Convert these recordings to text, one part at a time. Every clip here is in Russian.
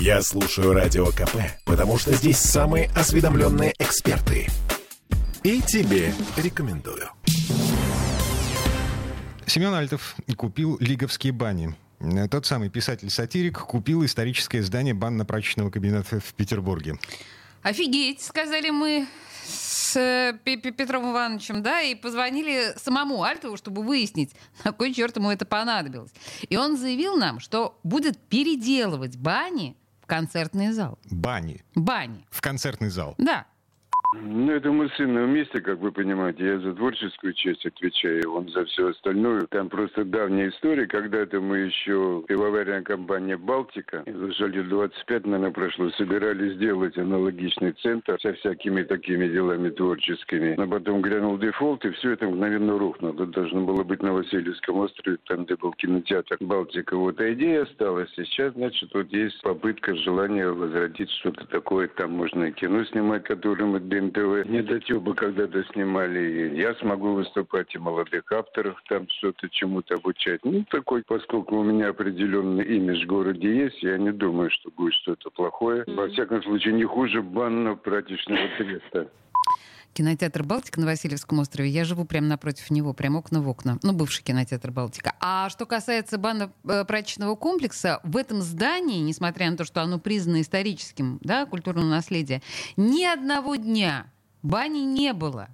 Я слушаю Радио КП, потому что здесь самые осведомленные эксперты. И тебе рекомендую. Семен Альтов купил лиговские бани. Тот самый писатель-сатирик купил историческое здание банно-прачечного кабинета в Петербурге. Офигеть, сказали мы с э, Петром Ивановичем, да, и позвонили самому Альтову, чтобы выяснить, на кой черт ему это понадобилось. И он заявил нам, что будет переделывать бани в концертный зал. Бани. Бани. В концертный зал. Да. Ну, это мы с сыном вместе, как вы понимаете. Я за творческую часть отвечаю, он за все остальное. Там просто давняя история. Когда-то мы еще, пивоварная компания «Балтика», лет 25, наверное, прошло, собирались сделать аналогичный центр со всякими такими делами творческими. Но потом грянул дефолт, и все это мгновенно рухнуло. Тут должно было быть на Васильевском острове, там, где был кинотеатр «Балтика». Вот, а идея осталась. Сейчас, значит, вот есть попытка, желание возродить что-то такое. Там можно и кино снимать, которое мы НТВ недотёбы когда-то снимали. Я смогу выступать, и молодых авторов там что-то чему-то обучать. Ну, такой, поскольку у меня определенный имидж в городе есть, я не думаю, что будет что-то плохое. Во всяком случае, не хуже банно-прачечного треста. Кинотеатр «Балтика» на Васильевском острове. Я живу прямо напротив него, прямо окна в окна. Ну, бывший кинотеатр «Балтика». А что касается банно-прачечного комплекса, в этом здании, несмотря на то, что оно признано историческим, да, культурным наследием, ни одного дня бани не было.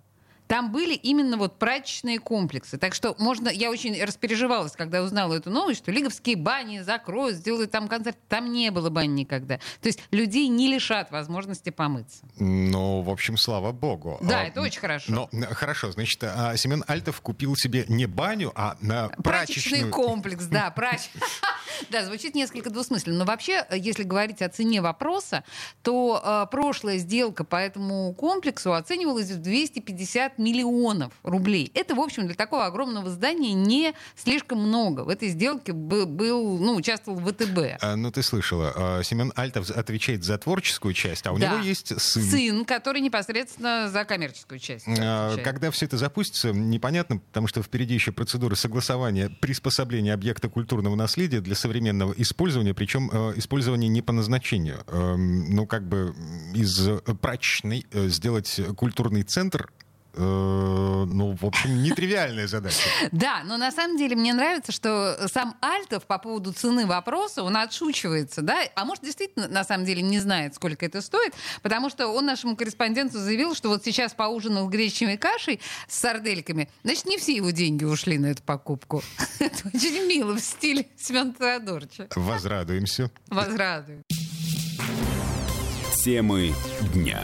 Там были именно вот прачечные комплексы. Так что можно... Я очень распереживалась, когда узнала эту новость, что лиговские бани закроют, сделают там концерт. Там не было бани никогда. То есть людей не лишат возможности помыться. Ну, в общем, слава богу. Да, а, это очень хорошо. Но, хорошо, значит, а, Семен Альтов купил себе не баню, а на прачечный комплекс, да, прач... Да, звучит несколько двусмысленно. Но вообще, если говорить о цене вопроса, то э, прошлая сделка по этому комплексу оценивалась в 250 миллионов рублей. Это, в общем, для такого огромного здания не слишком много. В этой сделке был, ну, участвовал ВТБ. А, ну, ты слышала, а, Семен Альтов отвечает за творческую часть, а у да. него есть сын. Сын, который непосредственно за коммерческую часть. А, когда все это запустится, непонятно, потому что впереди еще процедура согласования, приспособления объекта культурного наследия для современного использования, причем э, использование не по назначению. Э, ну, как бы из прачечной э, сделать культурный центр ну, в общем, нетривиальная задача. Да, но на самом деле мне нравится, что сам Альтов по поводу цены вопроса, он отшучивается, да, а может, действительно, на самом деле, не знает, сколько это стоит, потому что он нашему корреспонденту заявил, что вот сейчас поужинал гречневой кашей с сардельками, значит, не все его деньги ушли на эту покупку. Это очень мило в стиле Семена Теодоровича. Возрадуемся. Возрадуем. Темы дня.